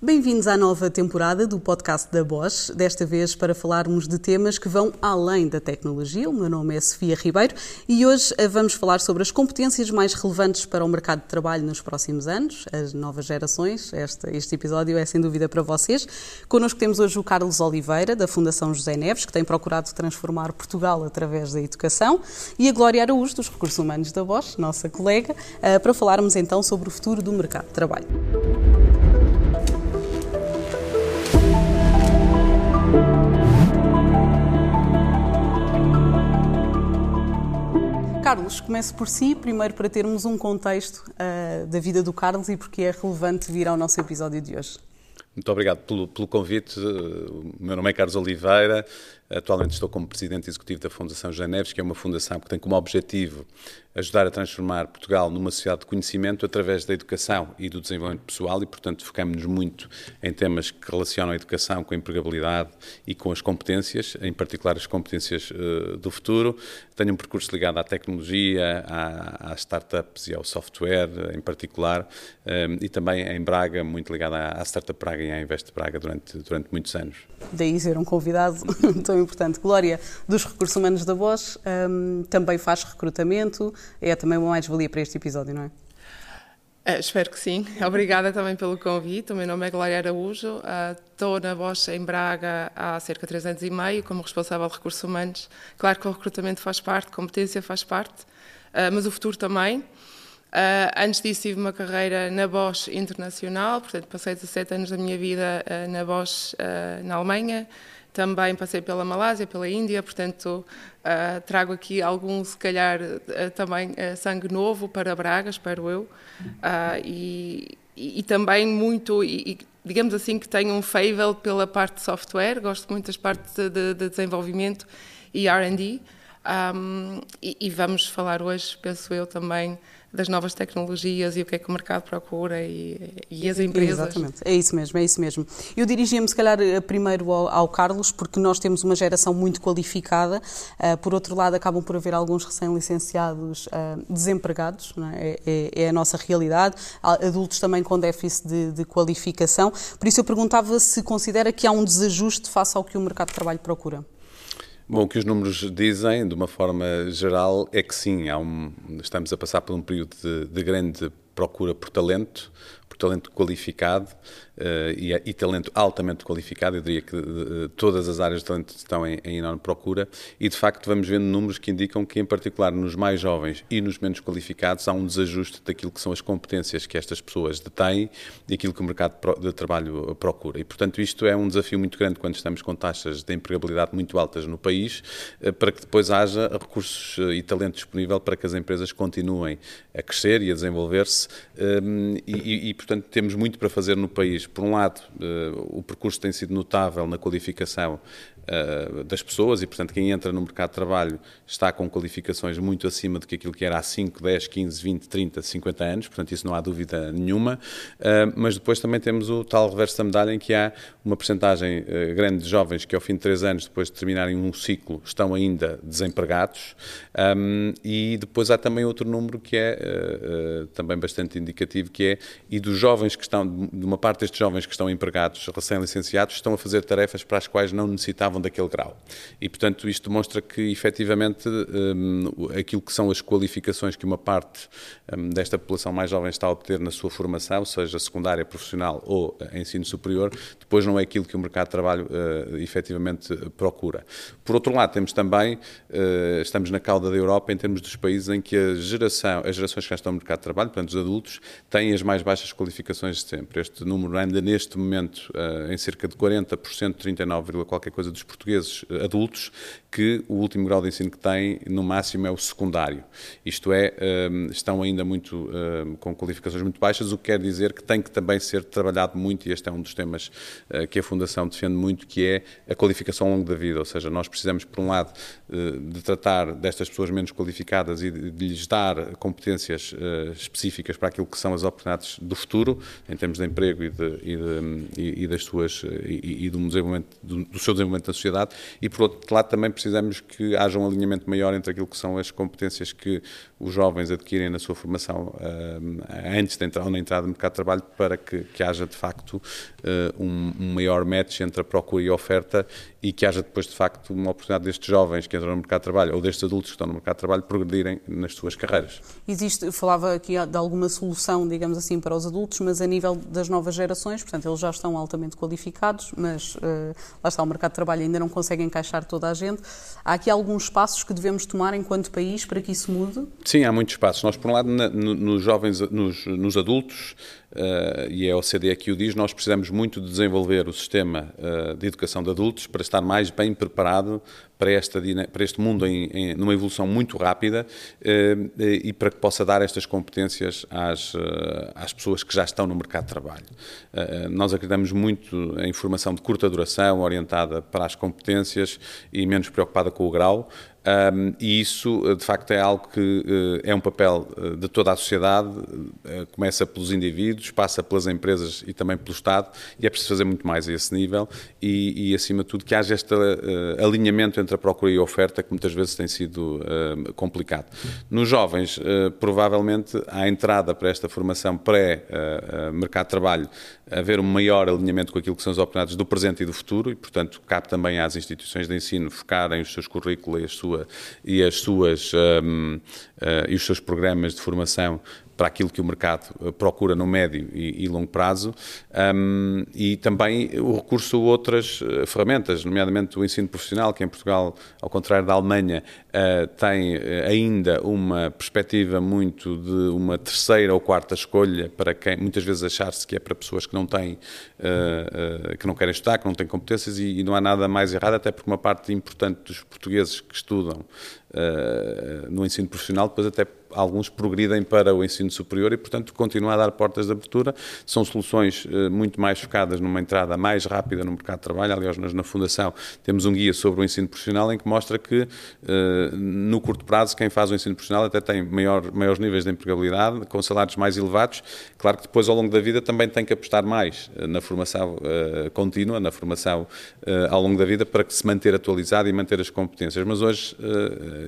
Bem-vindos à nova temporada do podcast da Bosch, desta vez para falarmos de temas que vão além da tecnologia. O meu nome é Sofia Ribeiro e hoje eh, vamos falar sobre as competências mais relevantes para o mercado de trabalho nos próximos anos, as novas gerações. Este, este episódio é sem dúvida para vocês. Connosco temos hoje o Carlos Oliveira, da Fundação José Neves, que tem procurado transformar Portugal através da educação, e a Glória Araújo, dos Recursos Humanos da Bosch, nossa colega, eh, para falarmos então sobre o futuro do mercado de trabalho. Carlos, comece por si, primeiro para termos um contexto uh, da vida do Carlos e porque é relevante vir ao nosso episódio de hoje. Muito obrigado pelo, pelo convite. O meu nome é Carlos Oliveira, Atualmente estou como presidente executivo da Fundação Janeves, que é uma fundação que tem como objetivo ajudar a transformar Portugal numa sociedade de conhecimento através da educação e do desenvolvimento pessoal e, portanto, focamos-nos muito em temas que relacionam a educação com a empregabilidade e com as competências, em particular as competências uh, do futuro. Tenho um percurso ligado à tecnologia, às startups e ao software em particular, um, eh, e também em Braga, muito ligado à, à Startup Braga e à Invest Braga durante, durante muitos anos. Daí ser um convidado tão importante. Glória, dos recursos humanos da Bosch, um, também faz recrutamento, é também uma mais-valia para este episódio, não é? Uh, espero que sim. Obrigada também pelo convite. O meu nome é Glória Araújo. Uh, estou na Bosch em Braga há cerca de três anos e meio como responsável de recursos humanos. Claro que o recrutamento faz parte, competência faz parte, uh, mas o futuro também. antes disso tive uma carreira na Bosch internacional, portanto passei 17 anos da minha vida na Bosch na Alemanha, também passei pela Malásia, pela Índia, portanto uh, trago aqui algum, se calhar, uh, também uh, sangue novo para Braga, espero eu. E, e, e, também muito, e, digamos assim, que tenho um favour pela parte de software, gosto muito das partes de, de desenvolvimento e RD. Um, e, e, vamos falar hoje, penso eu, também das novas tecnologias e o que é que o mercado procura e, e as empresas. Exatamente, é isso mesmo, é isso mesmo. Eu dirigia-me, se calhar, eh, primeiro ao, ao, Carlos, porque nós temos uma geração muito qualificada, uh, por outro lado, acabam por haver alguns recém-licenciados uh, desempregados, é? É, é? a nossa realidade, adultos também com déficit de, de qualificação, por isso eu perguntava se considera que há um desajuste face ao que o mercado de trabalho procura. Bom, o que os números dizem, de uma forma geral, é que sim, um, estamos a passar por um período de, de grande procura por talento, por talento qualificado, uh, e, e, talento altamente qualificado. Eu diria que uh, todas as áreas de talento estão em, em, enorme procura e, de facto, vamos vendo números que indicam que, em particular, nos mais jovens e nos menos qualificados, há um desajuste daquilo que são as competências que estas pessoas detêm e aquilo que o mercado de trabalho procura. E, portanto, isto é um desafio muito grande quando estamos com taxas de empregabilidade muito altas no país, uh, para que depois haja recursos e talento disponível para que as empresas continuem a crescer e a desenvolver-se. E, e, e, portanto, temos muito para fazer no país. Por um lado, eh, o percurso tem sido notável na qualificação uh, das pessoas e, portanto, quem entra no mercado de trabalho está com qualificações muito acima do que aquilo que era há 5, 10, 15, 20, 30, 50 anos, portanto, isso não há dúvida nenhuma. Uh, mas depois também temos o tal reverso da medalha em que há uma percentagem uh, grande de jovens que, ao fim de 3 anos, depois de terminarem um ciclo, estão ainda desempregados. Um, e depois há também outro número que é também bastante indicativo, que é, e dos jovens que estão, de uma parte destes jovens que estão empregados, recém-licenciados, estão a fazer tarefas para as quais não necessitavam estavam daquele grau. E, portanto, isto demonstra que, efetivamente, um, aquilo que são as qualificações que uma parte um, desta população mais jovem está a obter na sua formação, seja secundária, profissional ou uh, ensino superior, depois não é aquilo que o mercado de trabalho uh, efetivamente procura. Por outro lado, temos também, uh, estamos na cauda da Europa em termos dos países em que a geração, as gerações que já estão no mercado de trabalho, portanto, os adultos, têm as mais baixas qualificações de sempre. Este número anda neste momento em cerca de 40%, 39, qualquer coisa dos portugueses eh, adultos que o último grau de ensino que têm, no máximo, é o secundário. Isto é, ehm, estão ainda muito ehm, com qualificações muito baixas, o que quer dizer que tem que também ser trabalhado muito, e este é um dos temas eh, que a Fundação defende muito, que é a qualificação ao longo da vida. Ou seja, nós precisamos, por um lado, eh, de tratar destas pessoas menos qualificadas e de lhes dar competências específicas para aquilo que são as oportunidades do futuro em termos de emprego e, de, e, de, e das suas, e, e do, do, seu desenvolvimento na sociedade, e por outro lado também precisamos que haja um alinhamento maior entre aquilo que são as competências que os jovens adquirem na sua formação uh, antes de entrar ou na entrada no mercado de trabalho para que, que haja de facto uh, um, um, maior match entre a procura e a oferta e que haja depois de facto uma oportunidade destes jovens que entram no mercado de trabalho ou destes adultos que estão no mercado de trabalho progredirem nas suas carreiras. Existe, falava aqui de alguma solução, digamos assim, para os adultos, mas a nível das novas gerações, portanto, eles já estão altamente qualificados, mas uh, lá está, o mercado de trabalho ainda não consegue encaixar toda a gente. Há aqui alguns passos que devemos tomar enquanto país para que isso mude? Sim, há muitos passos. Nós, por um lado, na, no, nos jovens, nos, nos adultos, Uh, e a OCDE que o diz, nós precisamos muito de desenvolver o sistema uh, de educação de adultos para estar mais bem preparado para, esta, para este mundo em, em, numa evolução muito rápida uh, e para que possa dar estas competências às, às pessoas que já estão no mercado de trabalho. nós acreditamos muito em formação de curta duração, orientada para as competências e menos preocupada com o grau. Um, e isso, de facto, é algo que é um papel de toda a sociedade, começa pelos indivíduos, passa pelas empresas e também pelo Estado, e é preciso fazer muito mais a esse nível e, e acima de tudo, que haja este alinhamento entre a procura e a oferta, que muitas vezes tem sido complicado. Nos jovens, provavelmente, a entrada para esta formação pré-mercado de trabalho haver um maior alinhamento com aquilo que são as oportunidades do presente e do futuro, e, portanto, cabe também às instituições de ensino focarem os seus currículos e sua, e as suas um, uh, e os seus programas de formação para aquilo que o mercado eh, procura no médio e, e longo prazo. Um, e também o recurso a outras eh, ferramentas, nomeadamente o ensino profissional, que em Portugal, ao contrário da Alemanha, uh, tem ainda uma perspectiva muito de uma terceira ou quarta escolha para quem muitas vezes achar-se que é para pessoas que não têm, uh, uh, que não querem estudar, que não têm competências e, e, não há nada mais errado, até porque uma parte importante dos portugueses que estudam no ensino profissional depois até alguns progridem para o ensino superior e, portanto, continuam a dar portas de abertura. São soluções eh, muito mais focadas numa entrada mais rápida no mercado de trabalho. Aliás, nós na Fundação temos um guia sobre o ensino profissional em que mostra que, eh, no curto prazo, quem faz o ensino profissional até tem maior, maiores níveis de empregabilidade, com salários mais elevados. Claro que depois, ao longo da vida, também tem que apostar mais eh, na formação contínua, na formação ao longo da vida, para que se manter atualizado e manter as competências. Mas hoje,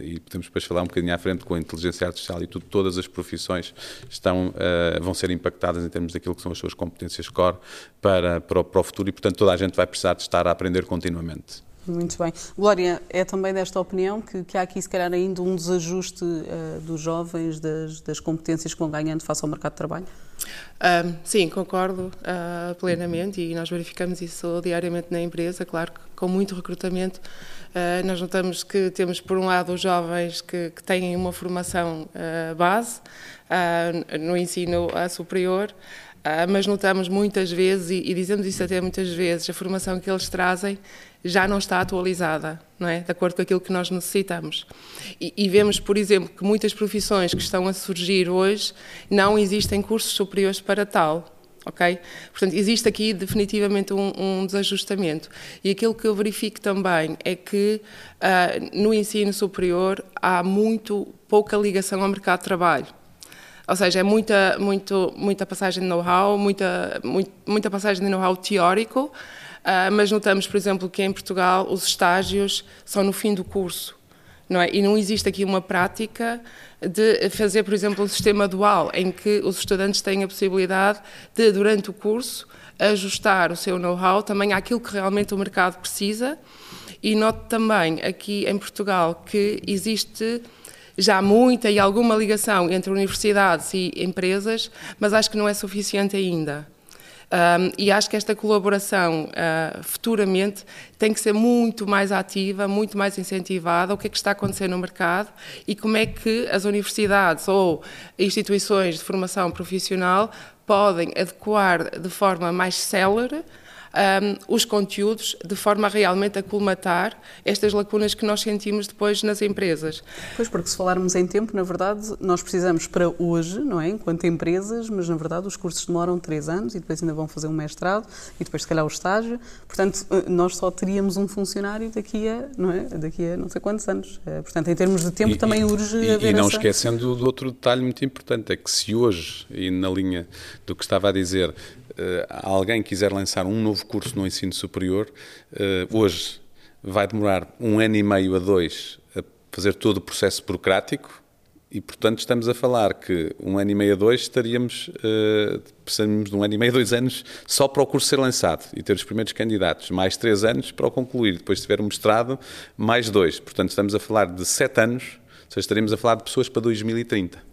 e podemos depois falar um bocadinho à frente com a inteligência artificial, e tudo, todas as profissões estão, uh, vão ser impactadas em termos daquilo que são as suas competências core para, para, o, para o futuro e, portanto, toda a gente vai precisar de estar a aprender continuamente. Muito bem. Glória, é também desta opinião que, que há aqui, se calhar, ainda um desajuste uh, dos jovens, das, das, competências que vão ganhando face ao mercado de trabalho? Um, sim, concordo uh, plenamente e nós verificamos isso diariamente na empresa, claro que com muito recrutamento. Uh, nós notamos que temos, por um lado, os jovens que, que têm uma formação base no ensino superior, Uh, mas notamos muitas vezes, e, e, dizemos isso até muitas vezes, a formação que eles trazem já não está atualizada, não é? De acordo com aquilo que nós necessitamos. E, e, vemos, por exemplo, que muitas profissões que estão a surgir hoje não existem cursos superiores para tal. Ok? Portanto, existe aqui definitivamente um, um desajustamento. E aquilo que eu verifico também é que uh, no ensino superior há muito pouca ligação ao mercado de trabalho. Ou seja, é muita, muito, muita passagem de know-how, muita, muita passagem de know-how teórico, uh, mas notamos, por exemplo, que em Portugal os estágios são no fim do curso. Não é? E não existe aqui uma prática de fazer, por exemplo, um sistema dual, em que os estudantes têm a possibilidade de, durante o curso, ajustar o seu know-how também àquilo que realmente o mercado precisa. E noto também aqui em Portugal que existe já muita e alguma ligação entre universidades e empresas, mas acho que não é suficiente ainda. Um, e acho que esta colaboração uh, futuramente tem que ser muito mais ativa, muito mais incentivada. O que é que está acontecendo no mercado e como é que as universidades ou instituições de formação profissional podem adequar de forma mais célere um, os conteúdos de forma a realmente acolmatar estas lacunas que nós sentimos depois nas empresas. Pois, porque se falarmos em tempo, na verdade, nós precisamos para hoje, não é? Enquanto empresas, mas na verdade os cursos demoram três anos e depois ainda vão fazer um mestrado e depois, se calhar, o estágio. Portanto, eh, nós só teríamos um funcionário daqui a, não é? Daqui a não sei quantos anos. Eh, portanto, em termos de tempo, e, também urge e, haver E não essa... esquecendo do outro detalhe muito importante, é que se hoje, e na linha do que estava a dizer, alguém quiser lançar um novo curso no ensino superior, uh, hoje vai demorar um ano e meio a dois a fazer todo o processo burocrático e, portanto, estamos a falar que um ano e meio a dois estaríamos, uh, de um ano e meio, dois anos só para o curso ser lançado e ter os primeiros candidatos, mais três anos para o concluir. Depois, tiver um mestrado, mais dois. Portanto, estamos a falar de sete anos, ou seja, estaríamos a falar de pessoas para 2030.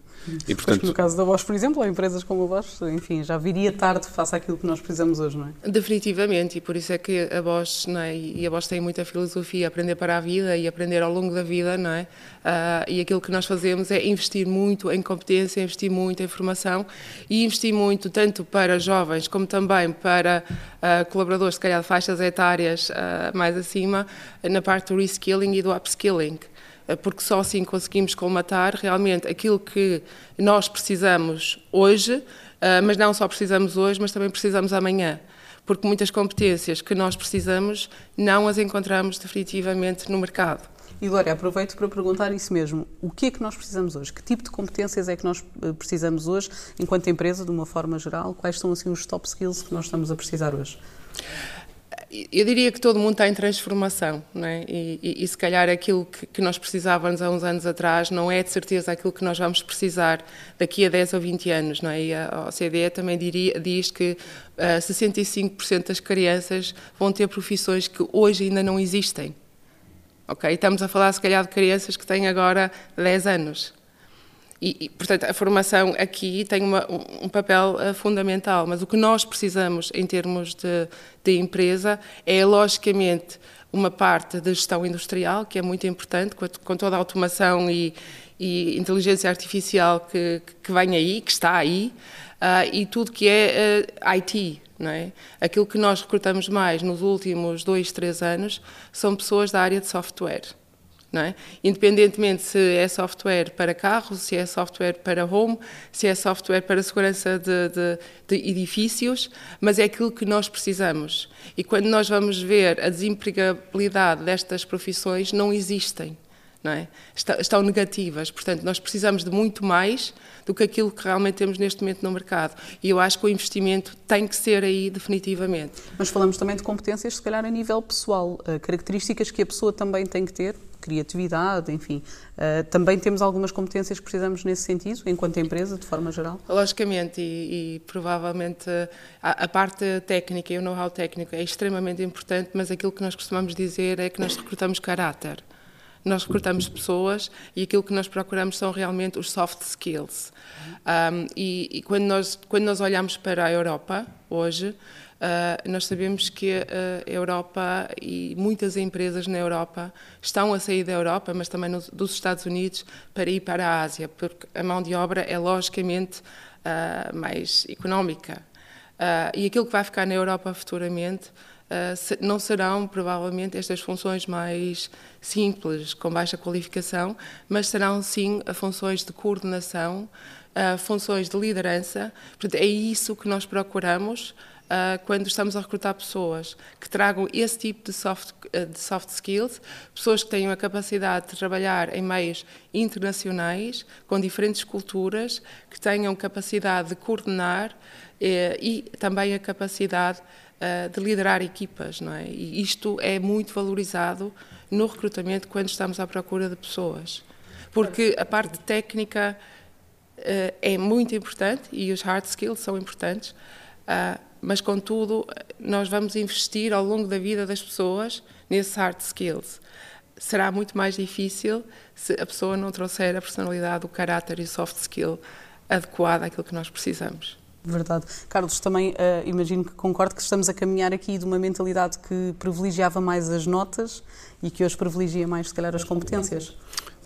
E, portanto... no caso da Bosch, por exemplo, ou empresas como a Bosch, enfim, já viria tarde face àquilo que nós precisamos hoje, não é? Definitivamente, e por isso é que a Bosch, não é? e a Bosch tem muita filosofia, aprender para a vida e aprender ao longo da vida, não é? Uh, e aquilo que nós fazemos é investir muito em competência, investir muito em formação e investir muito tanto para jovens como também para uh, colaboradores, se calhar de faixas etárias uh, mais acima, na parte do reskilling e do upskilling. Eh, porque só assim conseguimos colmatar realmente aquilo que nós precisamos hoje, eh, mas não só precisamos hoje, mas também precisamos amanhã. Porque muitas competências que nós precisamos não as encontramos definitivamente no mercado. E Glória, aproveito para perguntar isso mesmo. O que é que nós precisamos hoje? Que tipo de competências é que nós eh, precisamos hoje, enquanto empresa, de uma forma geral? Quais são assim os top skills que nós estamos a precisar hoje? Eu diria que todo mundo está em transformação, não é? e, e, e se calhar aquilo que, que, nós precisávamos há uns anos atrás não é de certeza aquilo que nós vamos precisar daqui a 10 ou 20 anos. Não é? E a OCDE também diria, diz que uh, eh, 65% das crianças vão ter profissões que hoje ainda não existem. Ok? Estamos a falar, se calhar, de crianças que têm agora 10 anos. E, e, portanto, a formação aqui tem uma, um, papel uh, fundamental, mas o que nós precisamos em termos de, de, empresa é, logicamente, uma parte de gestão industrial, que é muito importante, com, com toda a automação e, e, inteligência artificial que, que vem aí, que está aí, uh, e tudo que é uh, eh, IT. Não é? Aquilo que nós recrutamos mais nos últimos dois, três anos são pessoas da área de software. É? Independentemente se é software para carros, se é software para home, se é software para segurança de, de, de, edifícios, mas é aquilo que nós precisamos. E quando nós vamos ver a desempregabilidade destas profissões, não existem. Não é? Estão negativas, portanto, nós precisamos de muito mais do que aquilo que realmente temos neste momento no mercado. E eu acho que o investimento tem que ser aí definitivamente. Mas falamos também de competências, se calhar a nível pessoal, eh, características que a pessoa também tem que ter criatividade, enfim. Uh, também temos algumas competências que precisamos nesse sentido, enquanto empresa, de forma geral? Logicamente, e, e provavelmente a, a, parte técnica e o know-how técnico é extremamente importante, mas aquilo que nós costumamos dizer é que nós recrutamos caráter. Nós recrutamos pessoas e aquilo que nós procuramos são realmente os soft skills. Um, e, e quando, nós, quando nós olhamos para a Europa hoje, Uh, nós sabemos que a Europa e muitas empresas na Europa estão a sair da Europa, mas também no, dos Estados Unidos, para ir para a Ásia, porque a mão de obra é logicamente uh, mais económica. Uh, e aquilo que vai ficar na Europa futuramente não serão provavelmente estas funções mais simples, com baixa qualificação, mas serão sim funções de coordenação, funções de liderança. Portanto, é isso que nós procuramos uh, quando estamos a recrutar pessoas que tragam esse tipo de soft, uh, de soft skills, pessoas que tenham a capacidade de trabalhar em meios internacionais, com diferentes culturas, que tenham capacidade de coordenar eh, e também a capacidade uh, de liderar equipas, não é? E isto é muito valorizado no recrutamento quando estamos à procura de pessoas. Porque a parte técnica é muito importante e os hard skills são importantes, mas contudo nós vamos investir ao longo da vida das pessoas nesses hard skills. Será muito mais difícil se a pessoa não trouxer a personalidade, o caráter e o soft skill adequado àquilo que nós precisamos. Verdade. Carlos, também uh, imagino que concordo que estamos a caminhar aqui de uma mentalidade que privilegiava mais as notas e que hoje privilegia mais, se calhar, as competências.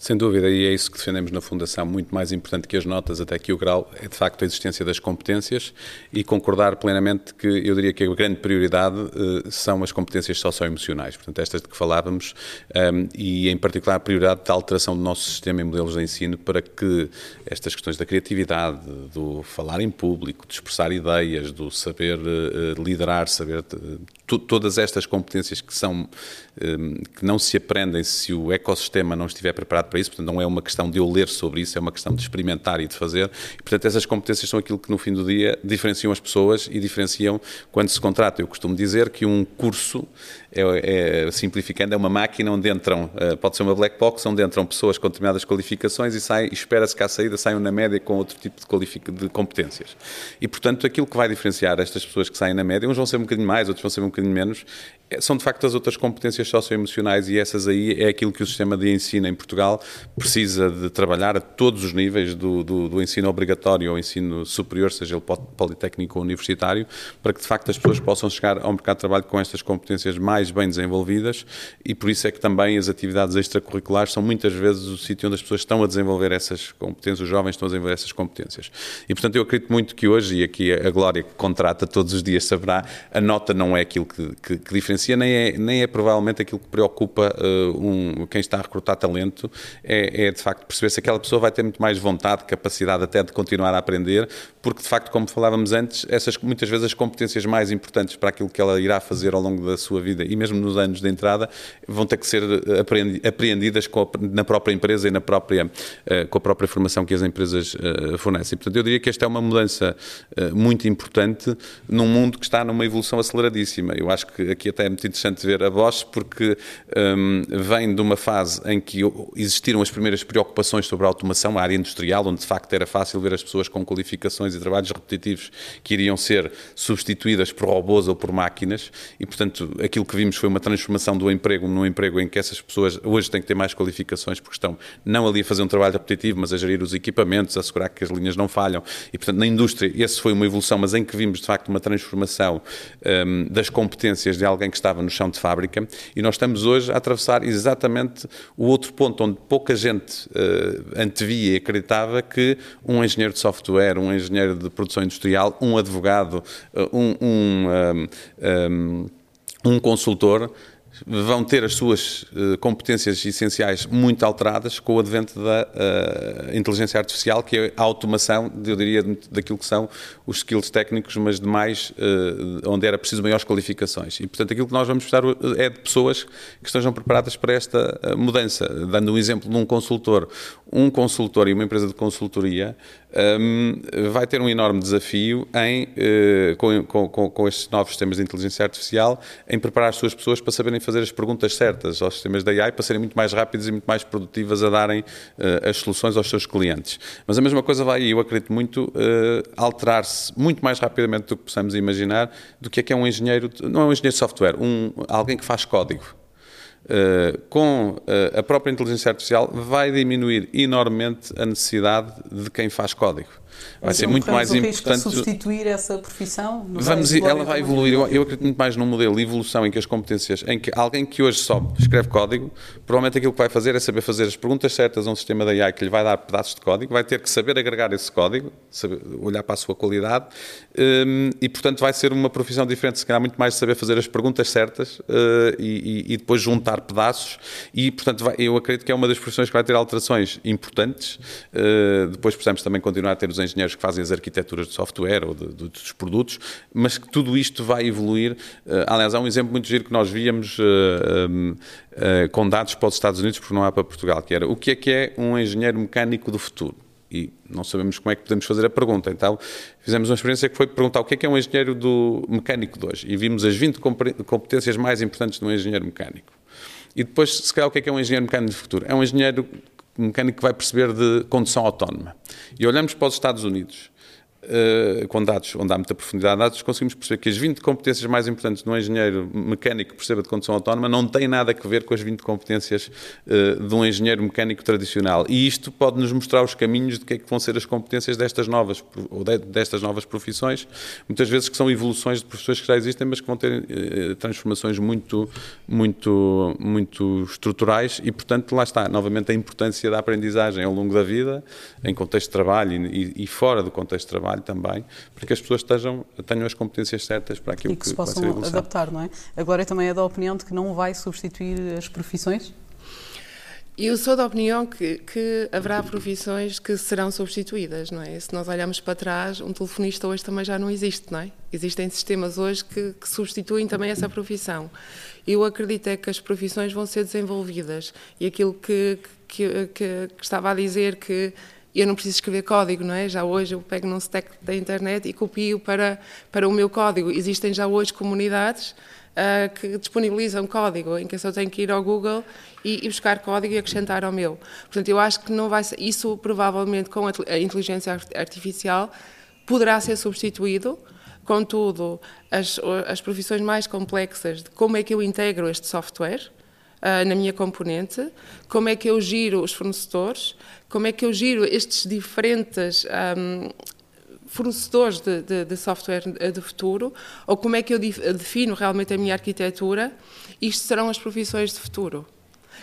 Sem dúvida, e é isso que defendemos na Fundação, muito mais importante que as notas, até que o grau, é de facto a existência das competências e concordar plenamente que eu diria que a grande prioridade uh, são as competências socioemocionais, portanto, estas de que falávamos, um, ehm, e em particular a prioridade da alteração do nosso sistema e modelos de ensino para que estas questões da criatividade, do falar em público, de expressar ideias, do saber uh, liderar, saber. Uh, todas estas competências que são um, que não se aprendem se o ecossistema não estiver preparado para isso, portanto não é uma questão de eu ler sobre isso, é uma questão de experimentar e de fazer. E, portanto, essas competências são aquilo que no fim do dia diferenciam as pessoas e diferenciam quando se contrata. Eu costumo dizer que um curso, é, é simplificando, é uma máquina onde entram, uh, pode ser uma black box, onde entram pessoas com determinadas qualificações e espera-se que à saída saiam na média com outro tipo de, de competências. E, portanto, aquilo que vai diferenciar estas pessoas que saem na média, uns vão ser um bocadinho mais, outros vão ser um bocadinho menos, é, são de facto as outras competências socioemocionais e essas aí é aquilo que o sistema de ensino em Portugal precisa de trabalhar a todos os níveis do, do, do ensino obrigatório ao ensino superior, seja ele politécnico ou universitário, para que de facto as pessoas possam chegar ao mercado de trabalho com estas competências mais bem desenvolvidas e por isso é que também as atividades extracurriculares são muitas vezes o sítio onde as pessoas estão a desenvolver essas competências, os jovens estão a desenvolver essas competências. E portanto eu acredito muito que hoje, e aqui a Glória que contrata todos os dias saberá, a nota não é aquilo que, que, que diferencia diferencia nem é, nem é provavelmente aquilo que preocupa uh, um, quem está a recrutar talento, é, é, de facto perceber se aquela pessoa vai ter muito mais vontade, capacidade até de continuar a aprender, porque de facto, como falávamos antes, essas muitas vezes as competências mais importantes para aquilo que ela irá fazer ao longo da sua vida e mesmo nos anos de entrada vão ter que ser eh, apreendidas na própria empresa e na própria, uh, com a própria formação que as empresas uh, fornecem. Portanto, eu diria que esta é uma mudança muito importante num mundo que está numa evolução aceleradíssima. Eu acho que aqui até muito interessante ver a Bosch porque um, vem de uma fase em que existiram as primeiras preocupações sobre a automação, a área industrial, onde de facto era fácil ver as pessoas com qualificações e trabalhos repetitivos que iriam ser substituídas por robôs ou por máquinas e, portanto, aquilo que vimos foi uma transformação do emprego num emprego em que essas pessoas hoje têm que ter mais qualificações porque estão não ali a fazer um trabalho repetitivo, mas a gerir os equipamentos, a assegurar que as linhas não falham. E, portanto, na indústria, essa foi uma evolução, mas em que vimos de facto uma transformação um, das competências de alguém que estava no chão de fábrica e nós estamos hoje a atravessar exatamente o outro ponto onde pouca gente uh, antevia e acreditava que um engenheiro de software, um engenheiro de produção industrial, um advogado, uh, um, um, um, um consultor vão ter as suas uh, competências essenciais muito alteradas com o advento da uh, inteligência artificial, que é a automação, eu diria, daquilo que são os skills técnicos, mas de mais, uh, onde era preciso maiores qualificações. E, portanto, aquilo que nós vamos precisar é de pessoas que estejam preparadas para esta mudança. Dando um exemplo de um consultor. Um consultor e uma empresa de consultoria um, vai ter um enorme desafio em, com, com, com estes novos sistemas de inteligência artificial, em preparar as suas pessoas para saberem fazer fazer as perguntas certas aos sistemas da AI para serem muito mais rápidas e muito mais produtivas a darem uh, as soluções aos seus clientes. Mas a mesma coisa vai, eu acredito muito, uh, alterar-se muito mais rapidamente do que possamos imaginar do que é que é um engenheiro, não é um engenheiro de software, um, alguém que faz código. Uh, com a própria inteligência artificial vai diminuir enormemente a necessidade de quem faz código. Vai ser muito mais importante. substituir essa profissão? Vamos, ela vai evoluir. Eu, eu, acredito muito mais num modelo de evolução em que as competências, em que alguém que hoje só escreve código, provavelmente aquilo que vai fazer é saber fazer as perguntas certas a um sistema da AI que lhe vai dar pedaços de código, vai ter que saber agregar esse código, saber, olhar para a sua qualidade um, e, portanto, vai ser uma profissão diferente. Se calhar muito mais saber fazer as perguntas certas uh, e, e, depois juntar pedaços. E, portanto, vai, eu acredito que é uma das profissões que vai ter alterações importantes. Uh, depois precisamos também continuar a ter os engenheiros que fazem as arquiteturas de software ou de, de, dos produtos, mas que tudo isto vai evoluir. Uh, aliás, há um exemplo muito giro que nós víamos uh, um, uh, com dados para os Estados Unidos, porque não há para Portugal, que era o que é que é um engenheiro mecânico do futuro? E não sabemos como é que podemos fazer a pergunta. Então, fizemos uma experiência que foi perguntar o que é que é um engenheiro do mecânico de hoje. E vimos as 20 competências mais importantes de um engenheiro mecânico. E depois, se calhar, o que é que é um engenheiro mecânico do futuro? É um engenheiro mecânico que vai perceber de condução autónoma. E olhamos para os Estados Unidos. Uh, com dados, onde há muita profundidade de dados, conseguimos perceber que as 20 competências mais importantes de um engenheiro mecânico que perceba de condução autónoma não têm nada a ver com as 20 competências uh, de um engenheiro mecânico tradicional. E isto pode nos mostrar os caminhos de que é que vão ser as competências destas novas, ou de, destas novas profissões, muitas vezes que são evoluções de profissões que já existem, mas que vão ter uh, transformações muito, muito, muito estruturais e, portanto, lá está, novamente, a importância da aprendizagem ao longo da vida, em contexto de trabalho e, e fora do contexto de trabalho, trabalho também, para que as pessoas estejam, tenham as competências certas para aquilo e que, que se possam adaptar, não é? Agora também é da opinião de que não vai substituir as profissões? Eu sou da opinião que, que, haverá profissões que serão substituídas, não é? Se nós olharmos para trás, um telefonista hoje também já não existe, não é? Existem sistemas hoje que, que substituem também essa profissão. Eu acredito é que as profissões vão ser desenvolvidas e aquilo que, que, que estava a dizer que eu não preciso escrever código, não é? Já hoje eu pego num stack da internet e copio para, para o meu código. Existem já hoje comunidades uh, que disponibilizam código, em que eu só tenho que ir ao Google e, e, buscar código e acrescentar ao meu. Portanto, eu acho que não vai ser, isso provavelmente com a, inteligência artificial poderá ser substituído, contudo, as, as profissões mais complexas de como é que eu integro este software, uh, na minha componente, como é que eu giro os fornecedores, como é que eu giro estes diferentes um, fornecedores de, de, de, software de futuro, ou como é que eu defino realmente a minha arquitetura, isto serão as profissões de futuro,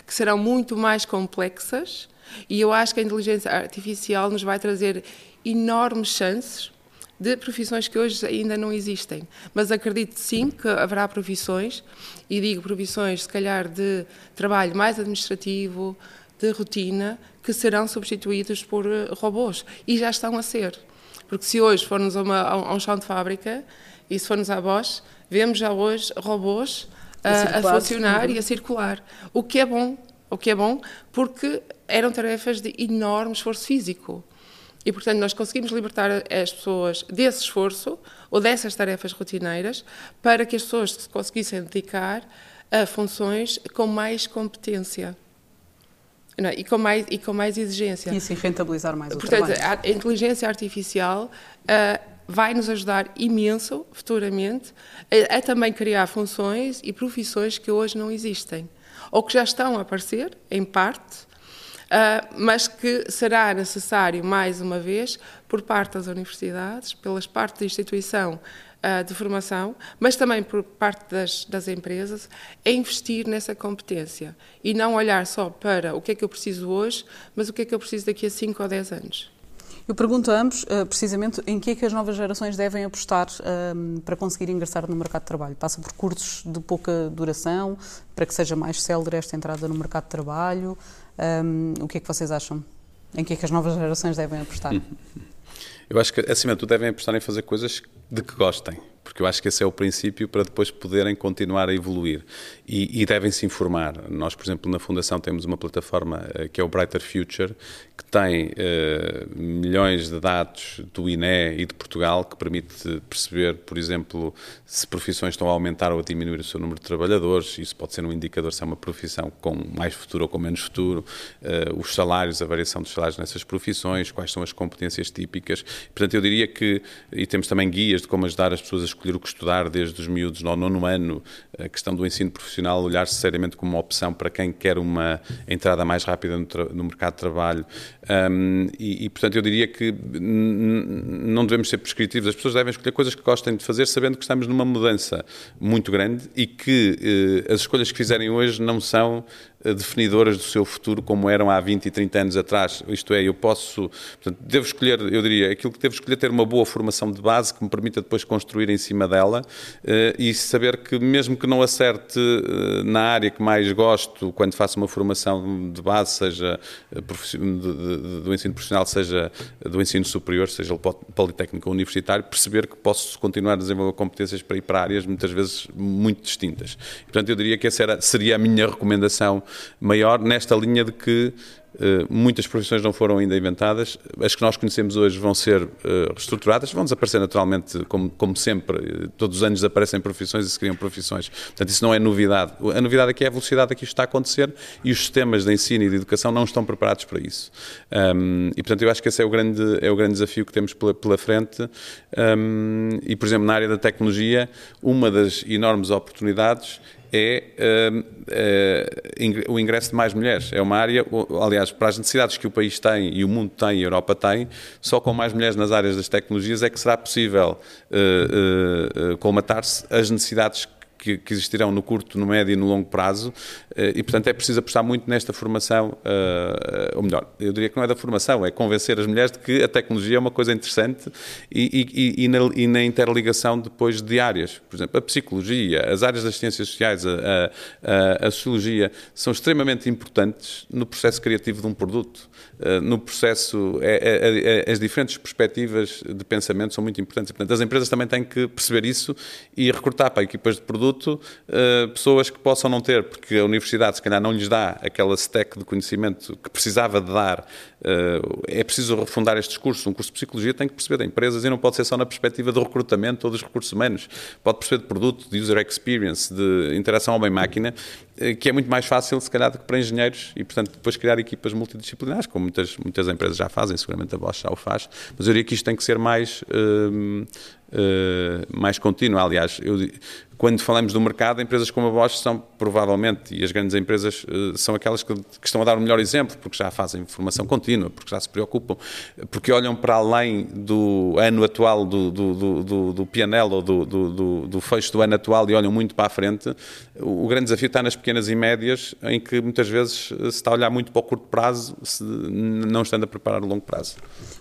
que serão muito mais complexas, e eu acho que a inteligência artificial nos vai trazer enormes chances de profissões que hoje ainda não existem. Mas acredito sim que haverá profissões, e digo profissões, se calhar, de trabalho mais administrativo, de rotina, que serão substituídos por eh, robôs. E já estão a ser. Porque se hoje formos a, uma, a um chão de fábrica e se formos à Bosch, vemos já hoje robôs a, a, a funcionar e a circular. O que é bom, o que é bom, porque eram tarefas de enorme esforço físico. E, portanto, nós conseguimos libertar as pessoas desse esforço ou dessas tarefas rotineiras para que as pessoas se conseguissem dedicar a funções com mais competência. Não, e, com mais, e com mais exigência. E assim rentabilizar mais o Portanto, trabalho. a inteligência artificial uh, vai nos ajudar imenso, futuramente, a, a, também criar funções e profissões que hoje não existem. Ou que já estão a aparecer, em parte, mas que será necessário, mais uma vez, por parte das universidades, pelas partes da instituição uh, de formação, mas também por parte das, das empresas, é investir nessa competência e não olhar só para o que é que eu preciso hoje, mas o que é que eu preciso daqui a 5 ou 10 anos. Eu pergunto a ambos, uh, precisamente, em que é que as novas gerações devem apostar uh, para conseguir ingressar no mercado de trabalho? Passa por cursos de pouca duração, para que seja mais célere esta entrada no mercado de trabalho? Um, o que é que vocês acham? Em que é que as novas gerações devem apostar? Eu acho que, acima de tudo, devem apostar em fazer coisas de que gostem porque eu acho que esse é o princípio para depois poderem continuar a evoluir e, e devem se informar. Nós, por exemplo, na Fundação temos uma plataforma uh, que é o Brighter Future, que tem uh, milhões de dados do INE e de Portugal que permite perceber, por exemplo, se profissões estão a aumentar ou a diminuir o seu número de trabalhadores. Isso pode ser um indicador se é uma profissão com mais futuro ou com menos futuro, uh, os salários, a variação dos salários nessas profissões, quais são as competências típicas. Portanto, eu diria que, e temos também guias de como ajudar as pessoas a escolher o que estudar desde os miúdos no nono ano, a questão do ensino profissional, olhar seriamente como uma opção para quem quer uma entrada mais rápida no, no mercado de trabalho. Um, e, e, portanto, eu diria que não devemos ser prescritivos, as pessoas devem escolher coisas que gostem de fazer, sabendo que estamos numa mudança muito grande e que eh, as escolhas que fizerem hoje não são definidoras do seu futuro como eram há 20 e 30 anos atrás. Isto é, eu posso, portanto, devo escolher, eu diria, aquilo que devo escolher ter uma boa formação de base que me permita depois construir em cima dela uh, e saber que mesmo que não acerte uh, na área que mais gosto quando faço uma formação de base, seja do ensino profissional, seja do ensino superior, seja politécnico ou universitário, perceber que posso continuar a desenvolver competências para ir para áreas muitas vezes muito distintas. portanto, eu diria que essa era, seria a minha recomendação maior nesta linha de que muitas profissões não foram ainda inventadas. As que nós conhecemos hoje vão ser reestruturadas, vão desaparecer naturalmente, como, como sempre. Todos os anos desaparecem profissões e se criam profissões. Portanto, isso não é novidade. A novidade aqui é a velocidade a que isto está a acontecer e os sistemas de ensino e de educação não estão preparados para isso. Um, e, portanto, eu acho que esse é o grande, é o grande desafio que temos pela, pela frente. Um, e, por exemplo, na área da tecnologia, uma das enormes oportunidades é uh, uh, o ingresso de mais mulheres. É uma área, aliás, para as necessidades que o país tem e o mundo tem e a Europa tem, só com mais mulheres nas áreas das tecnologias é que será possível uh, colmatar-se as necessidades que, que, existirão no curto, no médio e no longo prazo, eh, e portanto é preciso apostar muito nesta formação, eh, ou melhor, eu diria que não é da formação, é convencer as mulheres de que a tecnologia é uma coisa interessante e, e, e, na, e na, interligação depois de áreas, por exemplo, a psicologia, as áreas das ciências sociais, a, a, a sociologia, são extremamente importantes no processo criativo de um produto, eh, no processo, é, é, as diferentes perspectivas de pensamento são muito importantes, portanto as empresas também têm que perceber isso e recrutar para equipas de produto produto uh, pessoas que possam não ter, porque a universidade se calhar não lhes dá aquela stack de conhecimento que precisava de dar. Uh, é preciso refundar estes cursos. Um curso de psicologia tem que perceber de empresas e não pode ser só na perspectiva do recrutamento ou dos recursos humanos. Pode perceber de produto, de user experience, de interação homem-máquina, uh, que é muito mais fácil, se calhar, do que para engenheiros e, portanto, depois criar equipas multidisciplinares, como muitas, muitas empresas já fazem, seguramente a Bosch já o faz, mas eu diria que isto tem que ser mais, uh, mais contínuo. Aliás, eu, quando falamos do mercado, empresas como a Bosch são provavelmente, e as grandes empresas eh, são aquelas que, que, estão a dar o melhor exemplo, porque já fazem formação contínua, porque já se preocupam, porque olham para além do ano atual do, do, do, do, do PNL ou do, do, do, fecho do ano atual e olham muito para a frente. O, o grande desafio está nas pequenas e médias, em que muitas vezes se está a olhar muito para o curto prazo, se, não estando a preparar o longo prazo.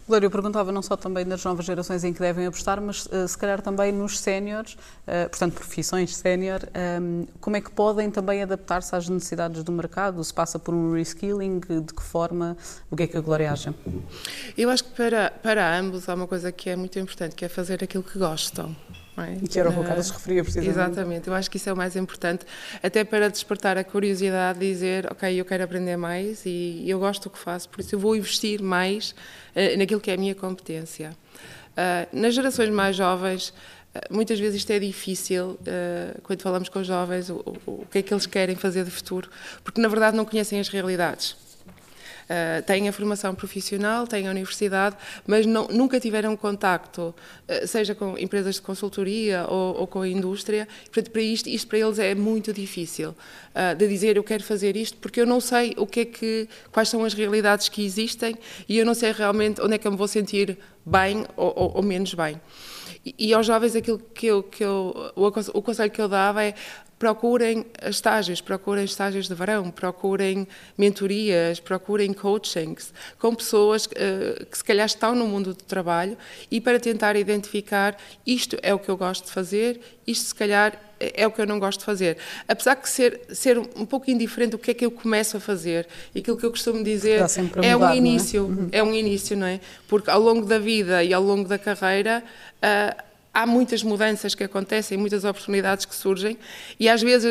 Glória, eu perguntava não só também nas novas gerações em que devem apostar, mas uh, se calhar também nos séniores, portanto, sénior, um, ehm, como é que podem também adaptar-se às necessidades do mercado? Se passa por um reskilling? De que forma? O que é que a Glória acha? Eu acho que para, para ambos há uma coisa que é muito importante, que é fazer aquilo que gostam. É? E que era o que o Carlos se referia, precisamente. Exatamente, eu acho que isso é o mais importante, até para despertar a curiosidade, dizer, ok, eu quero aprender mais e eu gosto do que faço, por isso eu vou investir mais uh, naquilo que é a minha competência. Uh, nas gerações mais jovens, muitas vezes isto é difícil, quando falamos com os jovens, o, o, o que é que eles querem fazer de futuro, porque na verdade não conhecem as realidades. Uh, têm a formação profissional, têm a universidade, mas não, nunca tiveram contacto, uh, seja com empresas de consultoria ou, ou, com a indústria. Portanto, para isto, isto para eles é muito difícil uh, de dizer eu quero fazer isto porque eu não sei o que é que, quais são as realidades que existem e eu não sei realmente onde é que eu me vou sentir bem ou, ou, ou menos bem. E, aos jovens aquilo que eu, que eu o conselho que eu dava é procurem estágios, procurem estágios de verão, procurem mentorias, procurem coachings com pessoas uh, que se calhar estão no mundo do trabalho e para tentar identificar isto é o que eu gosto de fazer, isto se calhar é o que eu não gosto de fazer. Apesar de ser, ser um pouco indiferente o que é que eu começo a fazer, aquilo que eu costumo dizer é um é? início, é? Uhum. é? um início, não é? Porque ao longo da vida e ao longo da carreira uh, há muitas mudanças que acontecem, muitas oportunidades que surgem e às vezes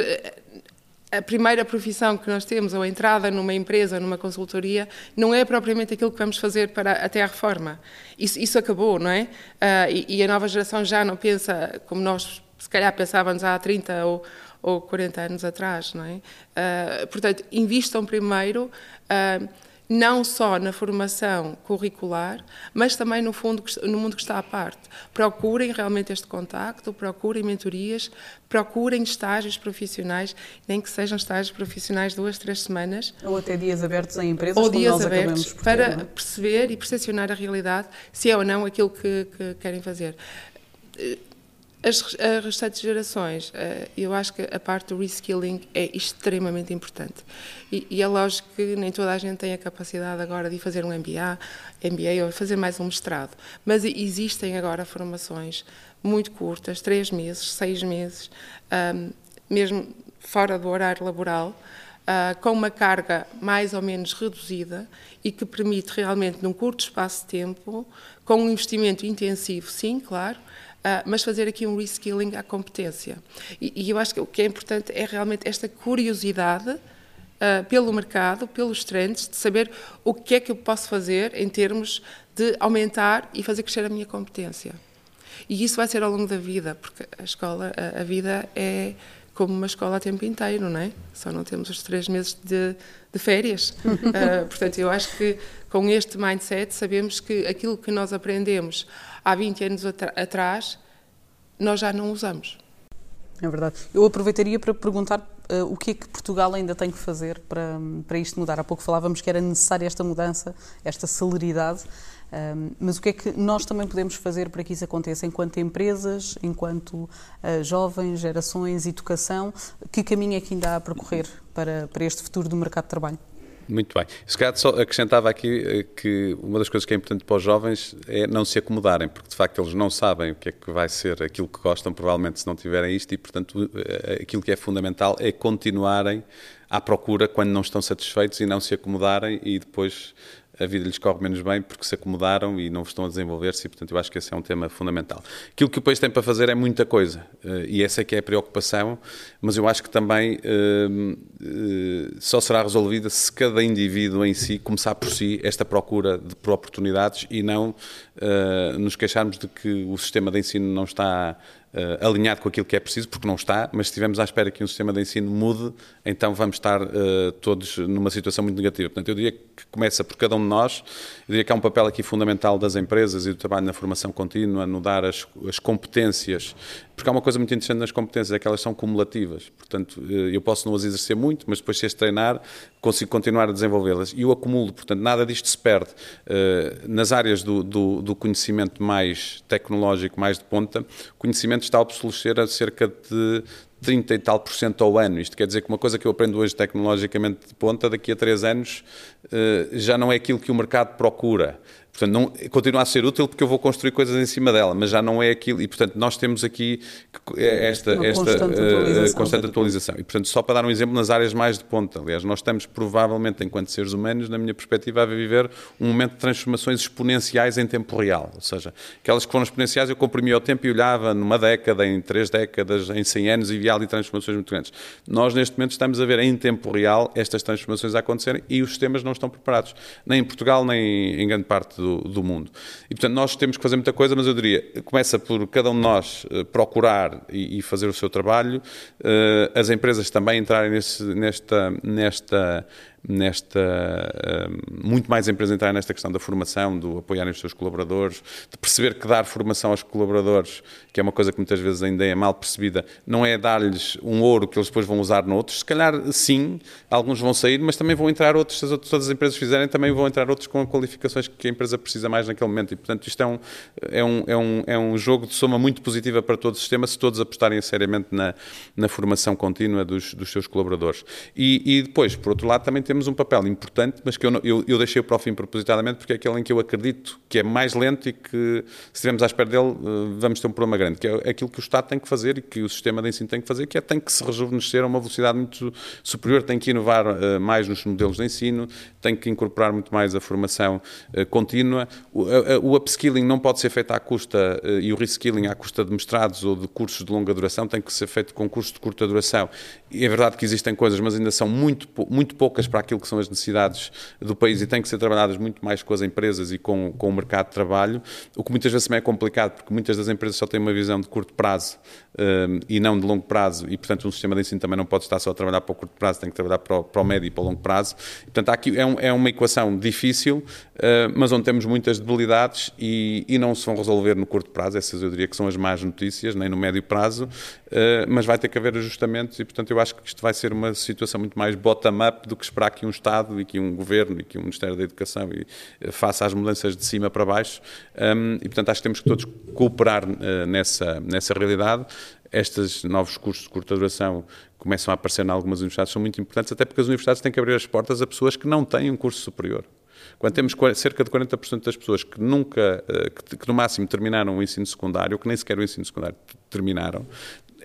a primeira profissão que nós temos, ou a entrada numa empresa, numa consultoria, não é propriamente aquilo que vamos fazer para até a reforma. Isso, isso acabou, não é? Uh, e, e, a nova geração já não pensa como nós, se calhar, pensávamos há 30 ou, ou 40 anos atrás, não é? Uh, portanto, invistam primeiro. Uh, não só na formação curricular, mas também no, fundo, no mundo que está à parte. Procurem realmente este contacto, procurem mentorias, procurem estágios profissionais, nem que sejam estágios profissionais duas, três semanas. Ou até dias abertos em empresas, ou dias abertos, para ter, é? perceber e percepcionar a realidade, se é ou não aquilo que, que querem fazer as, restantes gerações, eh, eu acho que a parte do reskilling é extremamente importante. E, e, é lógico que nem toda a gente tem a capacidade agora de fazer um MBA, MBA ou fazer mais um mestrado. Mas existem agora formações muito curtas, três meses, seis meses, mesmo fora do horário laboral, uh, com uma carga mais ou menos reduzida e que permite realmente, num curto espaço de tempo, com um investimento intensivo, sim, claro, mas fazer aqui um reskilling à competência. E, e, eu acho que o que é importante é realmente esta curiosidade uh, pelo mercado, pelos trends, de saber o que é que eu posso fazer em termos de aumentar e fazer crescer a minha competência. E isso vai ser ao longo da vida, porque a escola, a, a vida é como uma escola a tempo inteiro, não é? Só não temos os três meses de, de férias. uh, portanto, eu acho que com este mindset sabemos que aquilo que nós aprendemos há 20 anos atrás, nós já não usamos. É verdade. Eu aproveitaria para perguntar uh, o que é que Portugal ainda tem que fazer para, para isto mudar. Há pouco falávamos que era necessária esta mudança, esta celeridade. Um, mas o que é que nós também podemos fazer para que isso aconteça enquanto empresas, enquanto uh, jovens, gerações, educação? Que caminho é que ainda há a percorrer para, para este futuro do mercado de trabalho? Muito bem. Se calhar só acrescentava aqui eh, que uma das coisas que é importante para os jovens é não se acomodarem, porque de facto eles não sabem o que é que vai ser aquilo que gostam, provavelmente se não tiverem isto, e portanto eh, aquilo que é fundamental é continuarem à procura quando não estão satisfeitos e não se acomodarem e depois a vida lhes corre menos bem porque se acomodaram e não estão a desenvolver-se portanto, eu acho que esse é um tema fundamental. Aquilo que o país tem para fazer é muita coisa eh, e essa é que é a preocupação, mas eu acho que também uh, uh, só será resolvida se cada indivíduo em si começar por si esta procura de, por oportunidades e não nos queixarmos de que o sistema de ensino não está alinhado com aquilo que é preciso, porque não está, mas se estivermos à espera que um sistema de ensino mude, então vamos estar uh, todos numa situação muito negativa. Portanto, eu diria que começa por cada um de nós, eu diria que há um papel aqui fundamental das empresas e do trabalho na formação contínua, no dar as, as competências porque há uma coisa muito interessante nas competências, é que elas são cumulativas. Portanto, eh, eu posso não as exercer muito, mas depois, se as treinar, consigo continuar a desenvolvê-las. E o acumulo, portanto, nada disto se perde. Eh, nas áreas do, do, do conhecimento mais tecnológico, mais de ponta, o conhecimento está a obsolescer a cerca de 30 e tal por cento ao ano. Isto quer dizer que uma coisa que eu aprendo hoje tecnologicamente de ponta, daqui a três anos, eh, já não é aquilo que o mercado procura. Portanto, não, continua a ser útil porque eu vou construir coisas em cima dela, mas já não é aquilo. E, portanto, nós temos aqui esta, esta constante, uh, atualização. constante atualização. E, portanto, só para dar um exemplo, nas áreas mais de ponta, aliás, nós estamos provavelmente, enquanto seres humanos, na minha perspectiva, a viver um momento de transformações exponenciais em tempo real. Ou seja, aquelas que foram exponenciais eu comprimia o tempo e olhava numa década, em três décadas, em 100 anos e via ali transformações muito grandes. Nós, neste momento, estamos a ver em tempo real estas transformações a acontecerem e os sistemas não estão preparados, nem em Portugal, nem em grande parte do do, do, mundo. E, portanto, nós temos que fazer muita coisa, mas eu diria, começa por cada um de nós uh, procurar e, e, fazer o seu trabalho, uh, as empresas também entrarem nesse, nesta, nesta nesta uh, muito mais empresas entrar nesta questão da formação, do apoiarem os seus colaboradores, de perceber que dar formação aos colaboradores, que é uma coisa que muitas vezes ainda é mal percebida, não é dar-lhes um ouro que eles depois vão usar noutros. Se calhar sim, alguns vão sair, mas também vão entrar outros, se todas as empresas fizerem, também vão entrar outros com qualificações que a empresa precisa mais naquele momento. E portanto isto é um, é um, é um, é um jogo de soma muito positiva para todo o sistema se todos apostarem seriamente na, na formação contínua dos, dos seus colaboradores. E, e depois, por outro lado, também temos temos um papel importante, mas que eu, eu, eu deixei para o fim propositadamente, porque é aquele em que eu acredito que é mais lento e que, se estivermos à espera dele, eh, vamos ter um problema grande, que é aquilo que o Estado tem que fazer e que o sistema de ensino tem que fazer, que é tem que se rejuvenescer a uma velocidade muito superior, tem que inovar uh, mais nos modelos de ensino, tem que incorporar muito mais a formação uh, contínua. O, o upskilling não pode ser feito à custa, e o reskilling à custa de mestrados ou de cursos de longa duração, tem que ser feito com cursos de curta duração. E é verdade que existem coisas, mas ainda são muito, muito poucas para aquilo que são as necessidades do país e têm que ser trabalhadas muito mais com as empresas e com, com o mercado de trabalho, o que muitas vezes também é complicado, porque muitas das empresas só têm uma visão de curto prazo um, e não de longo prazo, e portanto um sistema de ensino também não pode estar só a trabalhar para o curto prazo, tem que trabalhar para o, para o médio e para o longo prazo. E, portanto, aqui é, um, é, uma equação difícil, uh, mas onde temos muitas debilidades e, e, não se vão resolver no curto prazo, essas eu diria que são as más notícias, nem no médio prazo, uh, mas vai ter que haver ajustamentos e, portanto, eu acho que isto vai ser uma situação muito mais bottom-up do que esperar que um Estado e que um Governo e que um Ministério da Educação e, uh, faça as mudanças de cima para baixo. Um, e, portanto, acho que temos que todos cooperar nessa, nessa realidade estes novos cursos de curta duração começam a aparecer em algumas universidades são muito importantes, até porque as universidades têm que abrir as portas a pessoas que não têm um curso superior. Quando temos cerca de 40% das pessoas que nunca, eh, que, no máximo terminaram o ensino secundário, que nem sequer o ensino secundário terminaram,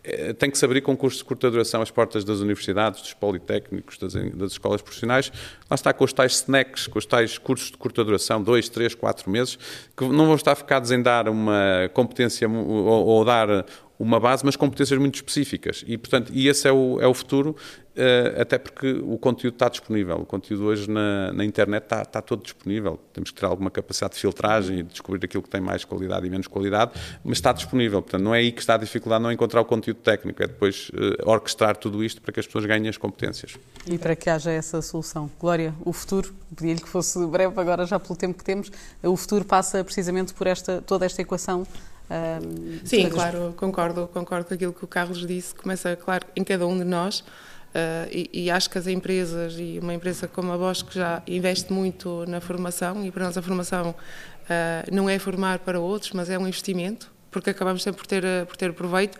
eh, tem que se abrir com cursos de curta duração às portas das universidades, dos politécnicos, das, das, escolas profissionais. Lá está com os tais snacks, com os tais cursos de curta duração, dois, três, quatro meses, que não vão estar focados em dar uma competência ou, ou dar uma base, mas competências muito específicas. E, portanto, e esse é o, é o futuro, uh, até porque o conteúdo está disponível. O conteúdo hoje na, na internet está, está todo disponível. Temos que ter alguma capacidade de filtragem e descobrir aquilo que tem mais qualidade e menos qualidade, mas está disponível. Portanto, não é aí que está a dificuldade, não é encontrar o conteúdo técnico, é depois uh, orquestrar tudo isto para que as pessoas ganhem as competências. E para que haja essa solução. Glória, o futuro, pedi-lhe que fosse breve agora já pelo tempo que temos, o futuro passa precisamente por esta, toda esta equação Sim, claro, concordo, concordo com aquilo que o Carlos disse, começa, claro, em cada um de nós, Uh, e, e, acho que as empresas, e uma empresa como a Bosch que já investe muito na formação, e para nós a formação uh, não é formar para outros, mas é um investimento, porque acabamos sempre por ter, por ter proveito,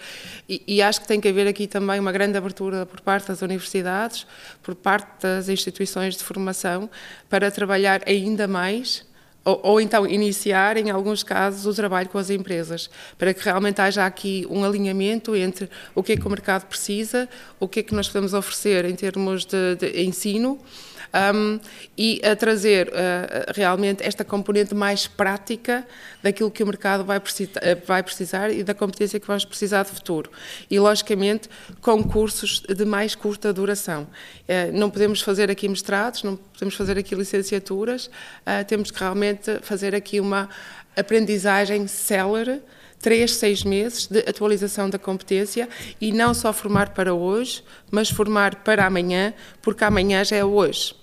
e, e, acho que tem que haver aqui também uma grande abertura por parte das universidades, por parte das instituições de formação, para trabalhar ainda mais ou, ou, então iniciar, em alguns casos, o trabalho com as empresas, para que realmente haja aqui um alinhamento entre o que é que o mercado precisa, o que é que nós podemos oferecer em termos de, de ensino um, e a trazer uh, realmente esta componente mais prática daquilo que o mercado vai, precisa, uh, vai precisar e da competência que vamos precisar de futuro. E, logicamente, com cursos de mais curta duração. Uh, não podemos fazer aqui mestrados, não podemos fazer aqui licenciaturas, temos que realmente fazer aqui uma aprendizagem célere três, seis meses de atualização da competência e não só formar para hoje, mas formar para amanhã, porque amanhã já é hoje.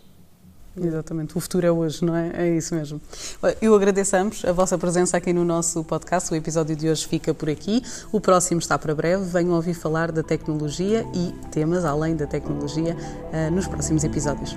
Exatamente, o futuro é hoje, não é? É isso mesmo. Eu agradecemos a vossa presença aqui no nosso podcast. O episódio de hoje fica por aqui. O próximo está para breve. Venham ouvir falar da tecnologia e temas além da tecnologia uh, nos próximos episódios.